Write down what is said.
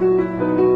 Música